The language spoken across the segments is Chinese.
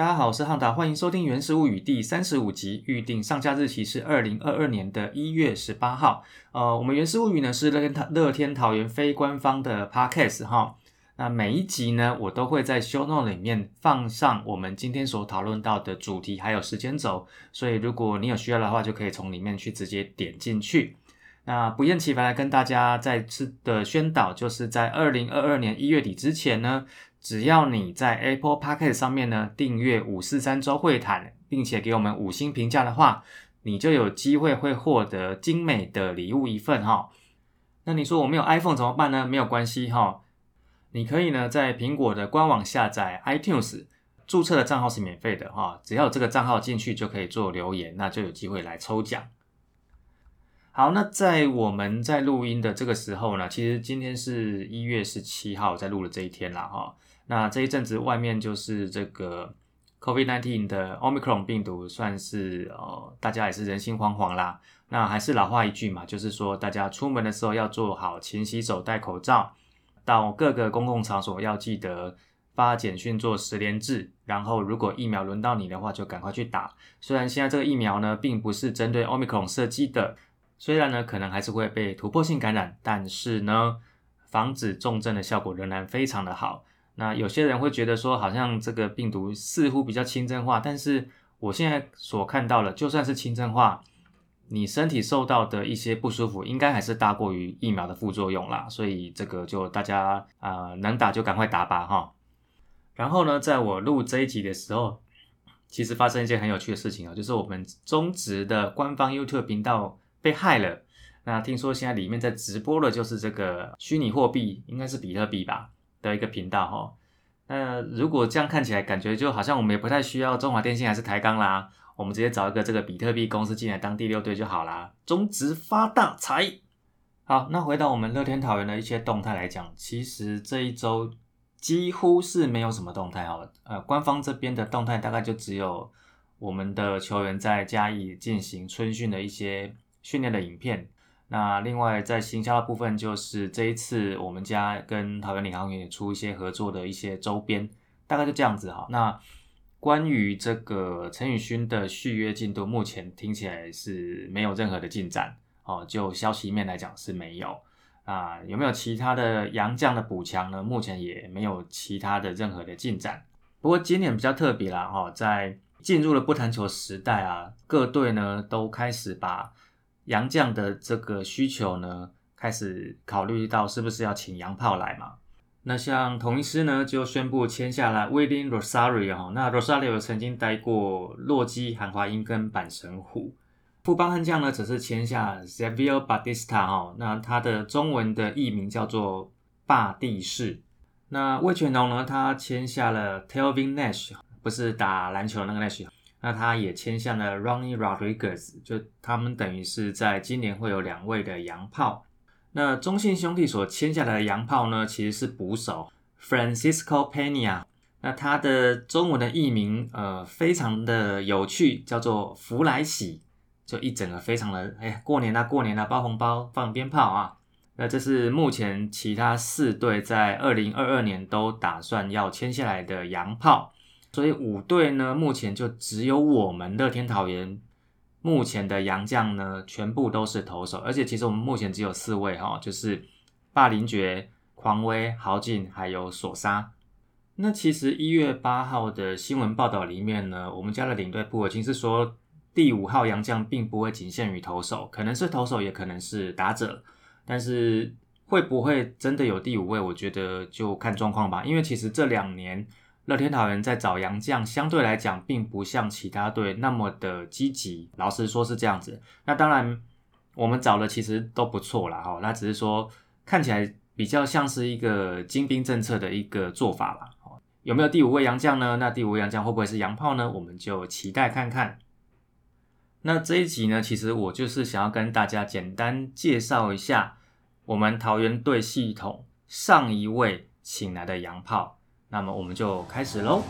大家好，我是汉达，欢迎收听《原始物语》第三十五集，预定上架日期是二零二二年的一月十八号。呃，我们《原始物语》呢是乐天乐天桃园非官方的 podcast 哈。那每一集呢，我都会在 show note 里面放上我们今天所讨论到的主题还有时间轴，所以如果你有需要的话，就可以从里面去直接点进去。那不厌其烦来跟大家再次的宣导，就是在二零二二年一月底之前呢。只要你在 Apple Podcast 上面呢订阅五四三周会谈，并且给我们五星评价的话，你就有机会会获得精美的礼物一份哈。那你说我没有 iPhone 怎么办呢？没有关系哈，你可以呢在苹果的官网下载 iTunes，注册的账号是免费的哈，只要有这个账号进去就可以做留言，那就有机会来抽奖。好，那在我们在录音的这个时候呢，其实今天是一月十七号在录的这一天啦哈。那这一阵子外面就是这个 COVID-19 的 Omicron 病毒，算是呃大家也是人心惶惶啦。那还是老话一句嘛，就是说大家出门的时候要做好勤洗手、戴口罩，到各个公共场所要记得发简讯做十连制。然后如果疫苗轮到你的话，就赶快去打。虽然现在这个疫苗呢，并不是针对 Omicron 设计的，虽然呢可能还是会被突破性感染，但是呢防止重症的效果仍然非常的好。那有些人会觉得说，好像这个病毒似乎比较轻症化，但是我现在所看到的，就算是轻症化，你身体受到的一些不舒服，应该还是大过于疫苗的副作用啦。所以这个就大家啊，能打就赶快打吧哈。然后呢，在我录这一集的时候，其实发生一件很有趣的事情啊，就是我们中职的官方 YouTube 频道被害了。那听说现在里面在直播的就是这个虚拟货币，应该是比特币吧。的一个频道哈，那如果这样看起来，感觉就好像我们也不太需要中华电信还是台钢啦，我们直接找一个这个比特币公司进来当第六队就好啦，中职发大财。好，那回到我们乐天桃园的一些动态来讲，其实这一周几乎是没有什么动态哈，呃，官方这边的动态大概就只有我们的球员在嘉义进行春训的一些训练的影片。那另外在行销的部分，就是这一次我们家跟桃园领航员也出一些合作的一些周边，大概就这样子哈。那关于这个陈宇勋的续约进度，目前听起来是没有任何的进展哦。就消息面来讲是没有啊。有没有其他的洋将的补强呢？目前也没有其他的任何的进展。不过今年比较特别啦哈，在进入了不谈球时代啊，各队呢都开始把洋将的这个需求呢，开始考虑到是不是要请洋炮来嘛？那像同一师呢，就宣布签下了 William Rosario 哈。那 Rosario 曾经待过洛基、韩华英跟板神虎。富邦悍将呢，则是签下 Xavier Batista 哈。那他的中文的译名叫做霸地士。那魏全龙呢，他签下了 Telvin Nash，不是打篮球那个 Nash。那他也签下了 Ronnie Rodriguez，就他们等于是在今年会有两位的洋炮。那中信兄弟所签下来的洋炮呢，其实是捕手 Francisco Pena。那他的中文的译名呃非常的有趣，叫做福来喜，就一整个非常的哎过年啦过年啦包红包放鞭炮啊。那这是目前其他四队在二零二二年都打算要签下来的洋炮。所以五队呢，目前就只有我们乐天桃园目前的洋将呢，全部都是投手，而且其实我们目前只有四位哈，就是霸凌爵、狂威、豪进还有索沙。那其实一月八号的新闻报道里面呢，我们家的领队布尔金是说，第五号洋将并不会仅限于投手，可能是投手，也可能是打者，但是会不会真的有第五位，我觉得就看状况吧，因为其实这两年。乐天桃园在找洋将，相对来讲，并不像其他队那么的积极。老实说，是这样子。那当然，我们找的其实都不错啦，哈。那只是说，看起来比较像是一个精兵政策的一个做法啦。有没有第五位洋将呢？那第五位洋将会不会是洋炮呢？我们就期待看看。那这一集呢，其实我就是想要跟大家简单介绍一下我们桃园队系统上一位请来的洋炮。那么我们就开始喽。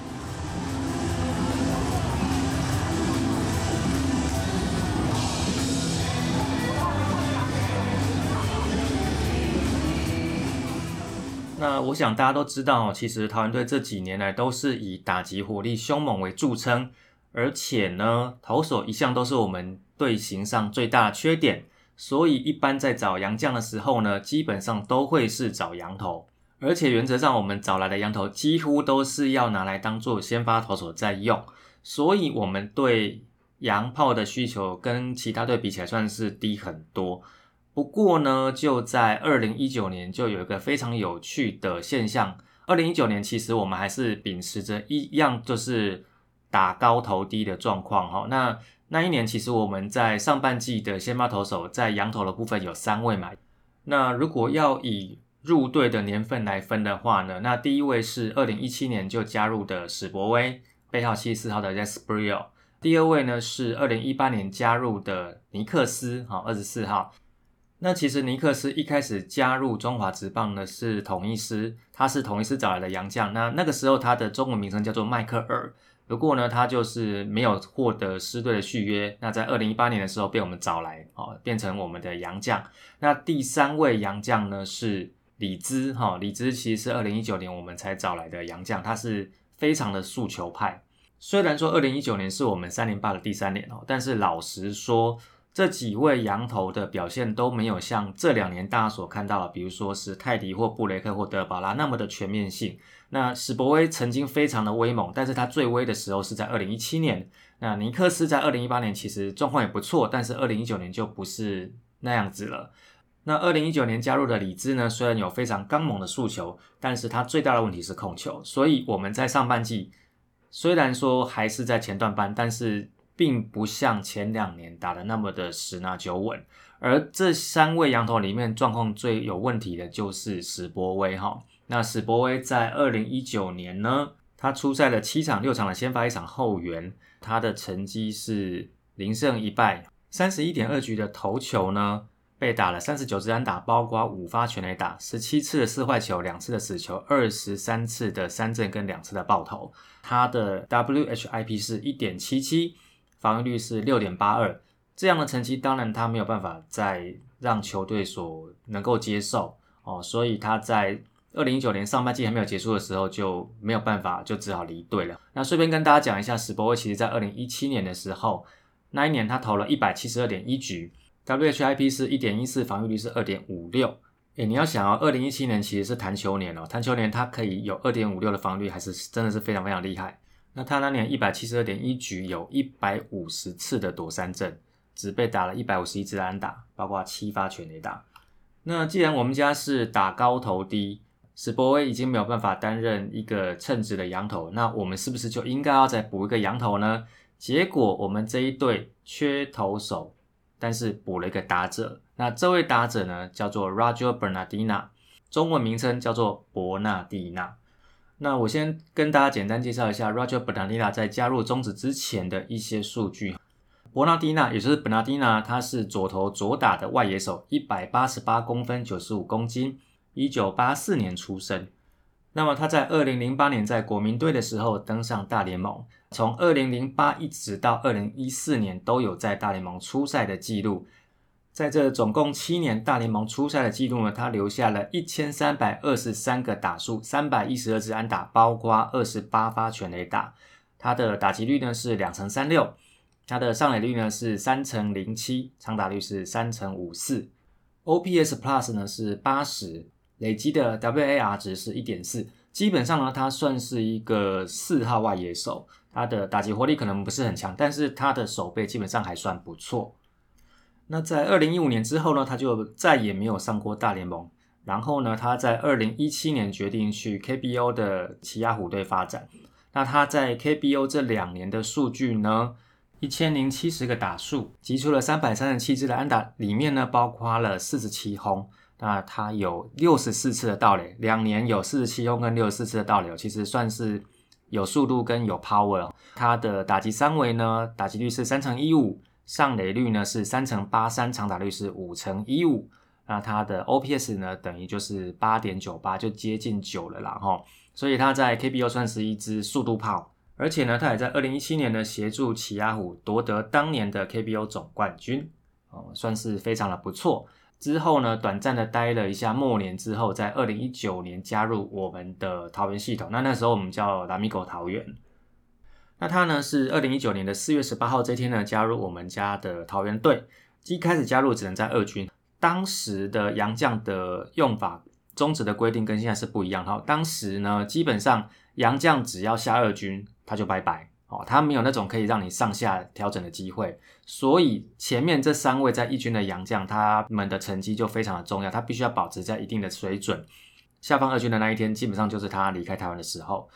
那我想大家都知道，其实桃园队这几年来都是以打击火力凶猛为著称，而且呢，投手一向都是我们队形上最大的缺点，所以一般在找洋将的时候呢，基本上都会是找洋投，而且原则上我们找来的洋投几乎都是要拿来当做先发投手在用，所以我们对洋炮的需求跟其他队比起来算是低很多。不过呢，就在二零一九年，就有一个非常有趣的现象。二零一九年其实我们还是秉持着一样，就是打高投低的状况哈。那那一年其实我们在上半季的先发投手在羊头的部分有三位嘛。那如果要以入队的年份来分的话呢，那第一位是二零一七年就加入的史博威，背号七十四号的 Jasper。第二位呢是二零一八年加入的尼克斯，好，二十四号。那其实尼克斯一开始加入中华职棒呢是统一师，他是统一师找来的洋将。那那个时候他的中文名称叫做迈克尔，不过呢他就是没有获得师队的续约。那在二零一八年的时候被我们找来，哦，变成我们的洋将。那第三位洋将呢是李兹，哈，李兹其实是二零一九年我们才找来的洋将，他是非常的诉求派。虽然说二零一九年是我们三零八的第三年哦，但是老实说。这几位羊头的表现都没有像这两年大家所看到的，比如说是泰迪或布雷克或德保拉那么的全面性。那史博威曾经非常的威猛，但是他最威的时候是在二零一七年。那尼克斯在二零一八年其实状况也不错，但是二零一九年就不是那样子了。那二零一九年加入的李兹呢，虽然有非常刚猛的诉求，但是他最大的问题是控球。所以我们在上半季虽然说还是在前段班，但是。并不像前两年打的那么的十拿九稳，而这三位羊头里面状况最有问题的就是史博威哈。那史博威在二零一九年呢，他出赛了七场六场的先发一场后援，他的成绩是零胜一败，三十一点二局的投球呢，被打了三十九支安打，包括五发全垒打，十七次的四坏球，两次的死球，二十三次的三振跟两次的爆头，他的 WHIP 是一点七七。防御率是六点八二，这样的成绩当然他没有办法再让球队所能够接受哦，所以他在二零一九年上半季还没有结束的时候就没有办法，就只好离队了。那顺便跟大家讲一下，史博威其实在二零一七年的时候，那一年他投了一百七十二点一局，WHIP 是一点一四，防御率是二点五六。诶，你要想哦，二零一七年其实是弹球年哦，弹球年他可以有二点五六的防御率，还是真的是非常非常厉害。那他那年一百七十二点一局，有一百五十次的躲三阵，只被打了一百五十一支安打，包括七发全垒打。那既然我们家是打高投低，史博威已经没有办法担任一个称职的羊头，那我们是不是就应该要再补一个羊头呢？结果我们这一队缺投手，但是补了一个打者。那这位打者呢，叫做 Roger Bernardina，中文名称叫做伯纳蒂纳。那我先跟大家简单介绍一下 Roger Bernardina 在加入中职之前的一些数据。伯纳蒂纳，也就是 Bernardina，他是左投左打的外野手，一百八十八公分，九十五公斤，一九八四年出生。那么他在二零零八年在国民队的时候登上大联盟，从二零零八一直到二零一四年都有在大联盟出赛的记录。在这总共七年大联盟出赛的记录呢，他留下了一千三百二十三个打数，三百一十二支安打，包括二十八发全垒打。他的打击率呢是两成三六，他的上垒率呢是三成零七，长打率是三成五四，OPS Plus 呢是八十，累积的 WAR 值是一点四。基本上呢，他算是一个四号外野手，他的打击火力可能不是很强，但是他的手背基本上还算不错。那在二零一五年之后呢，他就再也没有上过大联盟。然后呢，他在二零一七年决定去 KBO 的奇亚虎队发展。那他在 KBO 这两年的数据呢，一千零七十个打数，击出了三百三十七支的安打，里面呢包括了四十七轰。那他有六十四次的盗垒，两年有四十七轰跟六十四次的盗垒，其实算是有速度跟有 power。他的打击三围呢，打击率是三乘一五。上垒率呢是三乘八三，长打率是五乘一五，那它的 OPS 呢等于就是八点九八，就接近九了啦哈。所以它在 KBO 算是一支速度炮，而且呢，它也在二零一七年呢协助奇亚虎夺得当年的 KBO 总冠军，哦，算是非常的不错。之后呢，短暂的待了一下末年之后，在二零一九年加入我们的桃园系统。那那时候我们叫拉米狗桃园。那他呢是二零一九年的四月十八号这天呢加入我们家的桃园队。一开始加入只能在二军，当时的洋将的用法、宗旨的规定跟现在是不一样。哈，当时呢基本上洋将只要下二军他就拜拜。哦，他没有那种可以让你上下调整的机会，所以前面这三位在一军的洋将，他们的成绩就非常的重要，他必须要保持在一定的水准。下放二军的那一天，基本上就是他离开台湾的时候。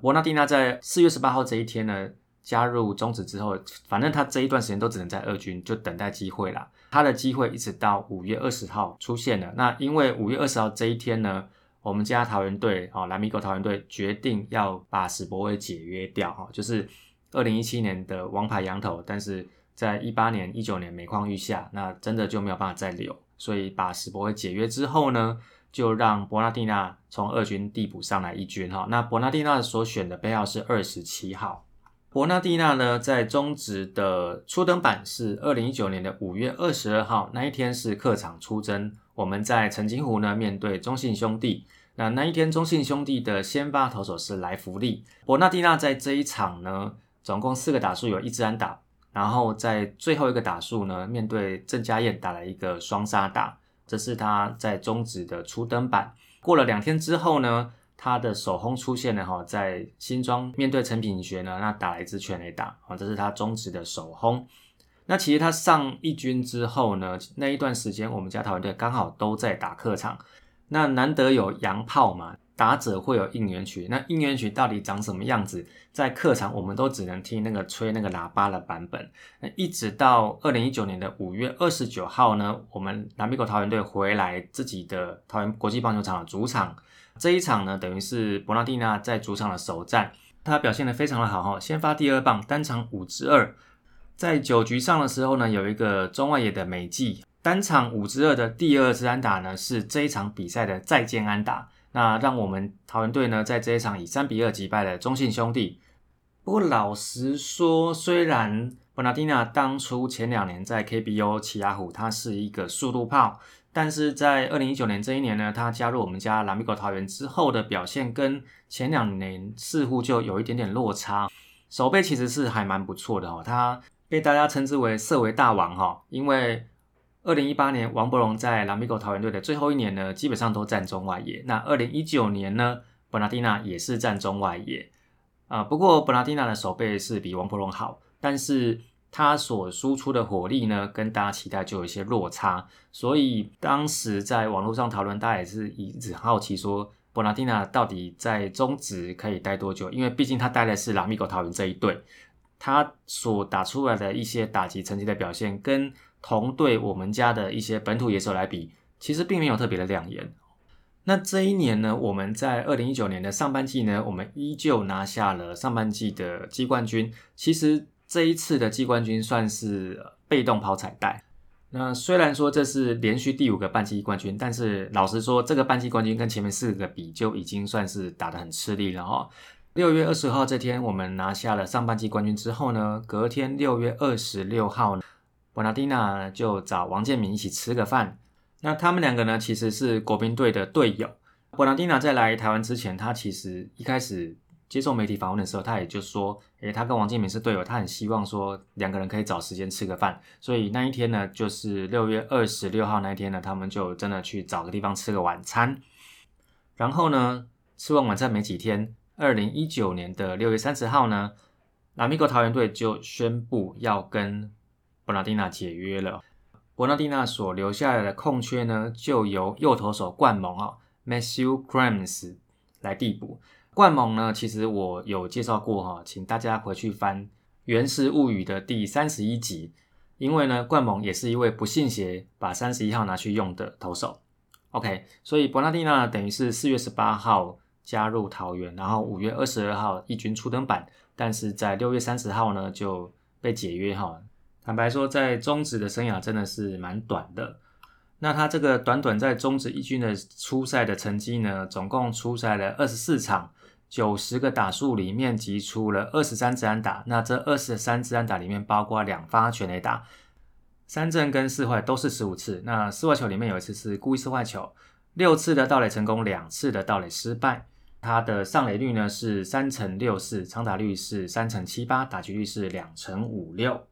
博纳蒂娜在四月十八号这一天呢，加入中止之后，反正他这一段时间都只能在二军，就等待机会啦。他的机会一直到五月二十号出现了。那因为五月二十号这一天呢。我们家桃园队哦，蓝米狗桃园队决定要把史博威解约掉哈，就是二零一七年的王牌羊头，但是在一八年、一九年每况愈下，那真的就没有办法再留，所以把史博威解约之后呢，就让伯纳蒂娜从二军递补上来一军哈。那伯纳蒂娜所选的背号是二十七号。伯纳蒂娜呢，在中职的初登板是二零一九年的五月二十二号，那一天是客场出征。我们在澄清湖呢面对中信兄弟，那那一天中信兄弟的先发投手是莱弗利，伯纳蒂娜在这一场呢总共四个打数有一支安打，然后在最后一个打数呢面对郑家燕打了一个双杀打，这是他在中职的初登板。过了两天之后呢，他的首轰出现了哈，在新庄面对陈品学呢，那打了一支全垒打，啊，这是他中职的首轰。那其实他上一军之后呢，那一段时间我们家桃园队刚好都在打客场，那难得有洋炮嘛，打者会有应援曲，那应援曲到底长什么样子，在客场我们都只能听那个吹那个喇叭的版本。那一直到二零一九年的五月二十九号呢，我们南米狗桃园队回来自己的桃园国际棒球场的主场，这一场呢，等于是伯纳蒂娜在主场的首战，他表现的非常的好哈，先发第二棒，单场五支二。在九局上的时候呢，有一个中外野的美记，单场五支二的第二支安打呢，是这一场比赛的再见安打。那让我们桃园队呢，在这一场以三比二击败了中信兄弟。不过老实说，虽然伯纳蒂娜当初前两年在 KBO 奇亚虎，他是一个速度炮，但是在二零一九年这一年呢，他加入我们家蓝米狗桃园之后的表现，跟前两年似乎就有一点点落差。手背其实是还蛮不错的哦，他。被大家称之为“色为大王”哈，因为二零一八年王伯荣在拉米狗桃园队的最后一年呢，基本上都站中外野。那二零一九年呢，本拉蒂娜也是站中外野啊。不过本拉蒂娜的手背是比王伯荣好，但是他所输出的火力呢，跟大家期待就有一些落差。所以当时在网络上讨论，大家也是一直好奇说，本拉蒂娜到底在中职可以待多久？因为毕竟他待的是拉米狗桃园这一队。他所打出来的一些打击成绩的表现，跟同队我们家的一些本土野手来比，其实并没有特别的亮眼。那这一年呢，我们在二零一九年的上半季呢，我们依旧拿下了上半季的季冠军。其实这一次的季冠军算是被动抛彩带。那虽然说这是连续第五个半季冠军，但是老实说，这个半季冠军跟前面四个比，就已经算是打得很吃力了哈。六月二十号这天，我们拿下了上半季冠军之后呢，隔天六月二十六号，博纳蒂娜就找王建民一起吃个饭。那他们两个呢，其实是国兵队的队友。博纳蒂娜在来台湾之前，他其实一开始接受媒体访问的时候，他也就说，诶，他跟王建民是队友，他很希望说两个人可以找时间吃个饭。所以那一天呢，就是六月二十六号那一天呢，他们就真的去找个地方吃个晚餐。然后呢，吃完晚餐没几天。二零一九年的六月三十号呢，拉米狗桃园队就宣布要跟伯纳蒂娜解约了。伯纳蒂娜所留下来的空缺呢，就由右投手冠蒙啊，Matthew Grimes 来递补。冠蒙呢，其实我有介绍过哈，请大家回去翻《原始物语》的第三十一集，因为呢，冠蒙也是一位不信邪把三十一号拿去用的投手。OK，所以伯纳蒂娜等于是四月十八号。加入桃园，然后五月二十二号一军初登板，但是在六月三十号呢就被解约哈。坦白说，在中职的生涯真的是蛮短的。那他这个短短在中职一军的初赛的成绩呢，总共出赛了二十四场，九十个打数里面击出了二十三支安打。那这二十三支安打里面包括两发全垒打，三振跟四坏都是十五次。那四坏球里面有一次是故意四坏球，六次的盗垒成功，两次的盗垒失败。他的上垒率呢是三成六四，长打率是三成七八，打击率是两成五六。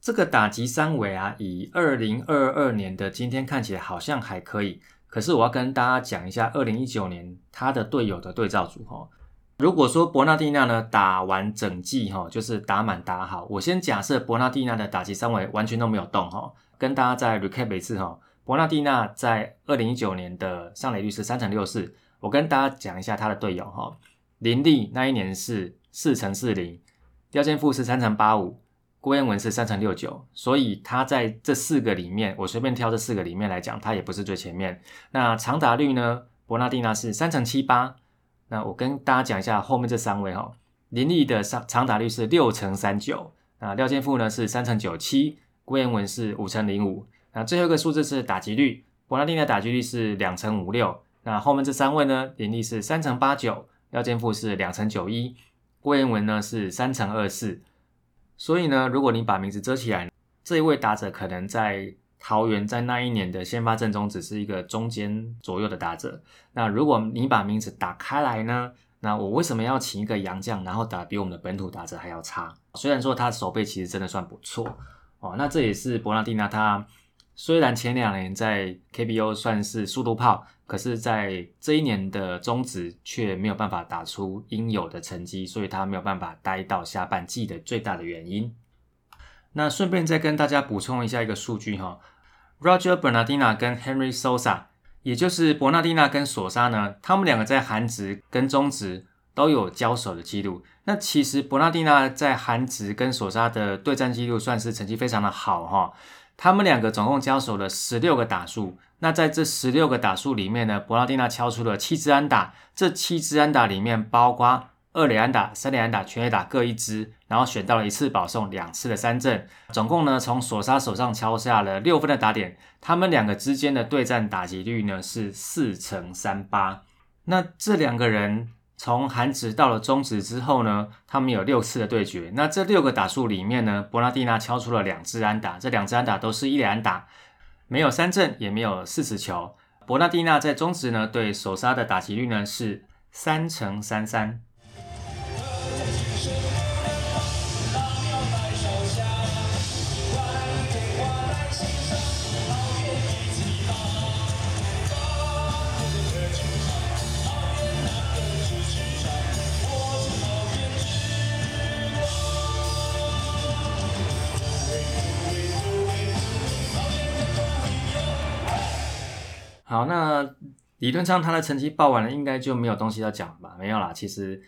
这个打击三围啊，以二零二二年的今天看起来好像还可以。可是我要跟大家讲一下，二零一九年他的队友的对照组哈。如果说伯纳蒂纳呢打完整季哈，就是打满打好，我先假设伯纳蒂纳的打击三围完全都没有动哈，跟大家再 recap 一次哈。伯纳蒂纳在二零一九年的上垒率是三成六四，我跟大家讲一下他的队友哈。林立那一年是四乘四零，廖建富是三乘八五。郭彦文是三乘六九，所以他在这四个里面，我随便挑这四个里面来讲，他也不是最前面。那长打率呢？伯纳蒂纳是三乘七八。那我跟大家讲一下后面这三位哈，林立的长长打率是六乘三九。那廖建富呢是三乘九七，郭彦文是五乘零五。那最后一个数字是打击率，伯纳蒂纳打击率是两乘五六。那后面这三位呢，林立是三乘八九，廖健富是两乘九一，郭彦文呢是三乘二四。所以呢，如果你把名字遮起来，这一位打者可能在桃园在那一年的先发阵中只是一个中间左右的打者。那如果你把名字打开来呢，那我为什么要请一个洋将，然后打比我们的本土打者还要差？虽然说他手背其实真的算不错哦，那这也是博纳蒂纳他虽然前两年在 KBO 算是速度炮。可是，在这一年的中职却没有办法打出应有的成绩，所以他没有办法待到下半季的最大的原因。那顺便再跟大家补充一下一个数据哈，Roger Bernardina 跟 Henry Sosa，也就是伯纳蒂娜跟索沙呢，他们两个在韩职跟中职都有交手的记录。那其实伯纳蒂娜在韩职跟索沙的对战记录算是成绩非常的好哈，他们两个总共交手了十六个打数。那在这十六个打数里面呢，博拉蒂纳敲出了七支安打，这七支安打里面包括二垒安打、三垒安打、全垒打各一支，然后选到了一次保送、两次的三振，总共呢从索沙手上敲下了六分的打点，他们两个之间的对战打击率呢是四乘三八。那这两个人从韩职到了中职之后呢，他们有六次的对决，那这六个打数里面呢，博拉蒂纳敲出了两支安打，这两支安打都是一垒安打。没有三振，也没有四十球。伯纳蒂纳在中职呢，对手杀的打击率呢是三乘三三。好，那理论上他的成绩报完了，应该就没有东西要讲了吧？没有啦。其实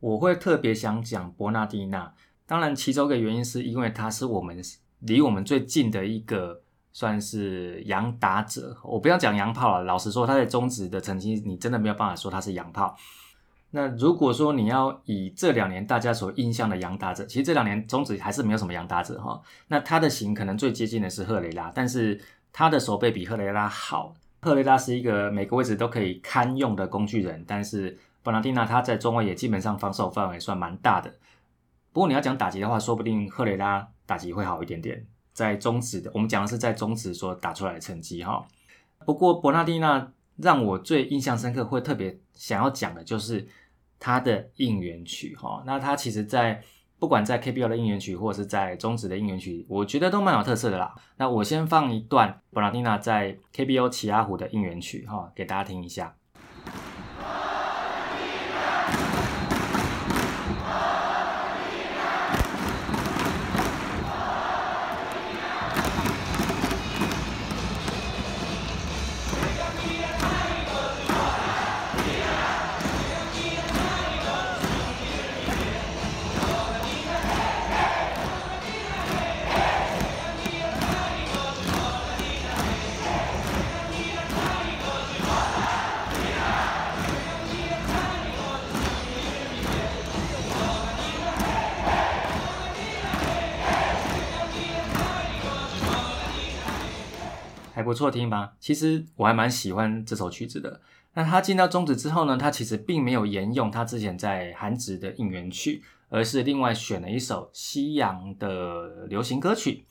我会特别想讲伯纳蒂纳，当然其中一个原因是因为他是我们离我们最近的一个算是洋打者。我不要讲洋炮了，老实说，他在中职的成绩，你真的没有办法说他是洋炮。那如果说你要以这两年大家所印象的洋打者，其实这两年中职还是没有什么洋打者哈。那他的型可能最接近的是赫雷拉，但是他的手背比赫雷拉好。赫雷拉是一个每个位置都可以堪用的工具人，但是本纳蒂纳他在中位也基本上防守范围算蛮大的。不过你要讲打击的话，说不定赫雷拉打击会好一点点。在中指的，我们讲的是在中指所打出来的成绩哈。不过伯纳蒂纳让我最印象深刻，会特别想要讲的就是他的应援曲哈。那他其实在。不管在 KBO 的应援曲，或者是在中职的应援曲，我觉得都蛮有特色的啦。那我先放一段布兰蒂娜在 KBO 奇亚湖的应援曲哈，给大家听一下。错听吧？其实我还蛮喜欢这首曲子的。那他进到中职之后呢，他其实并没有沿用他之前在韩职的应援曲，而是另外选了一首西洋的流行歌曲。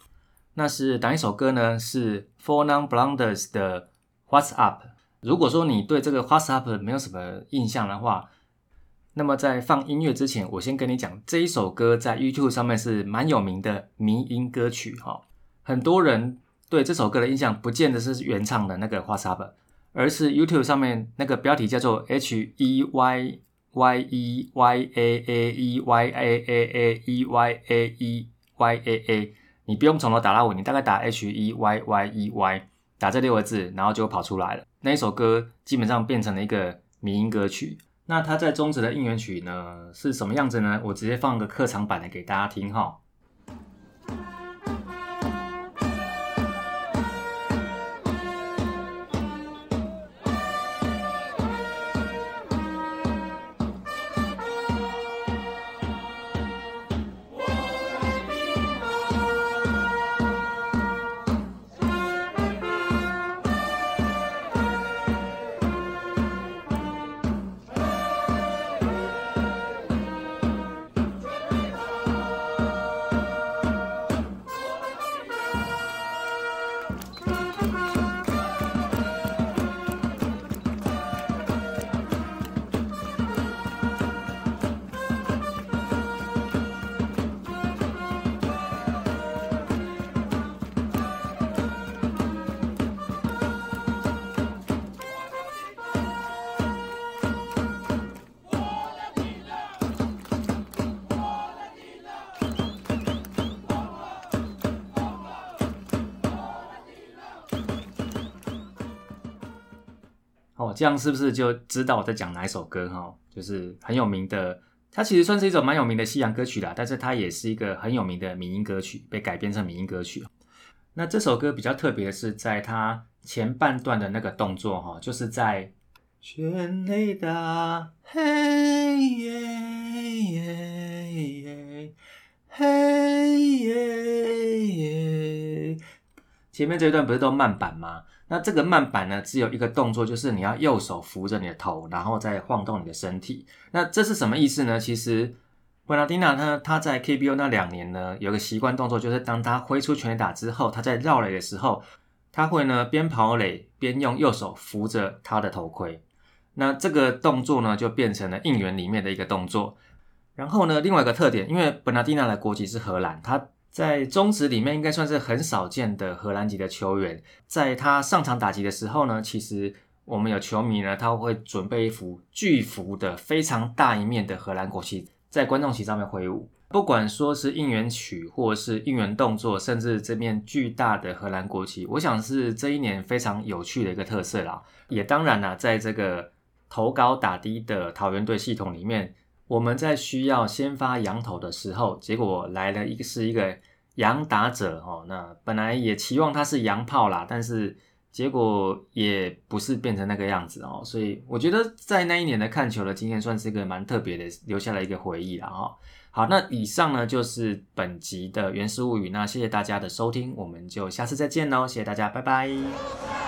那是哪一首歌呢？是 Four Non Blondes 的 What's Up。如果说你对这个 What's Up 没有什么印象的话，那么在放音乐之前，我先跟你讲，这一首歌在 YouTube 上面是蛮有名的迷音歌曲哈。很多人对这首歌的印象，不见得是原唱的那个 What's Up，而是 YouTube 上面那个标题叫做 H E Y Y E Y A A E Y A A A E Y A E Y A A。你不用从头打到尾，你大概打 H E Y Y E Y，打这六个字，然后就跑出来了。那一首歌基本上变成了一个迷音歌曲。那它在中职的应援曲呢是什么样子呢？我直接放个客场版的给大家听哈。这样是不是就知道我在讲哪一首歌哈？就是很有名的，它其实算是一首蛮有名的西洋歌曲啦，但是它也是一个很有名的民音歌曲，被改编成民音歌曲。那这首歌比较特别的是，在它前半段的那个动作哈，就是在全雷达嘿耶耶嘿耶耶，前面这一段不是都慢板吗？那这个慢板呢，只有一个动作，就是你要右手扶着你的头，然后再晃动你的身体。那这是什么意思呢？其实布拉蒂娜呢，他在 KBO 那两年呢，有个习惯动作，就是当他挥出拳打之后，他在绕垒的时候，他会呢边跑垒边用右手扶着他的头盔。那这个动作呢，就变成了应援里面的一个动作。然后呢，另外一个特点，因为本拉蒂娜的国籍是荷兰，他。在中职里面，应该算是很少见的荷兰籍的球员。在他上场打击的时候呢，其实我们有球迷呢，他会准备一幅巨幅的、非常大一面的荷兰国旗，在观众席上面挥舞。不管说是应援曲，或是应援动作，甚至这面巨大的荷兰国旗，我想是这一年非常有趣的一个特色啦。也当然啦，在这个投高打低的桃园队系统里面。我们在需要先发羊头的时候，结果来了一个是一个羊打者哦，那本来也期望他是羊炮啦，但是结果也不是变成那个样子哦，所以我觉得在那一年的看球的经验算是一个蛮特别的，留下了一个回忆啦。好，那以上呢就是本集的原始物语，那谢谢大家的收听，我们就下次再见喽，谢谢大家，拜拜。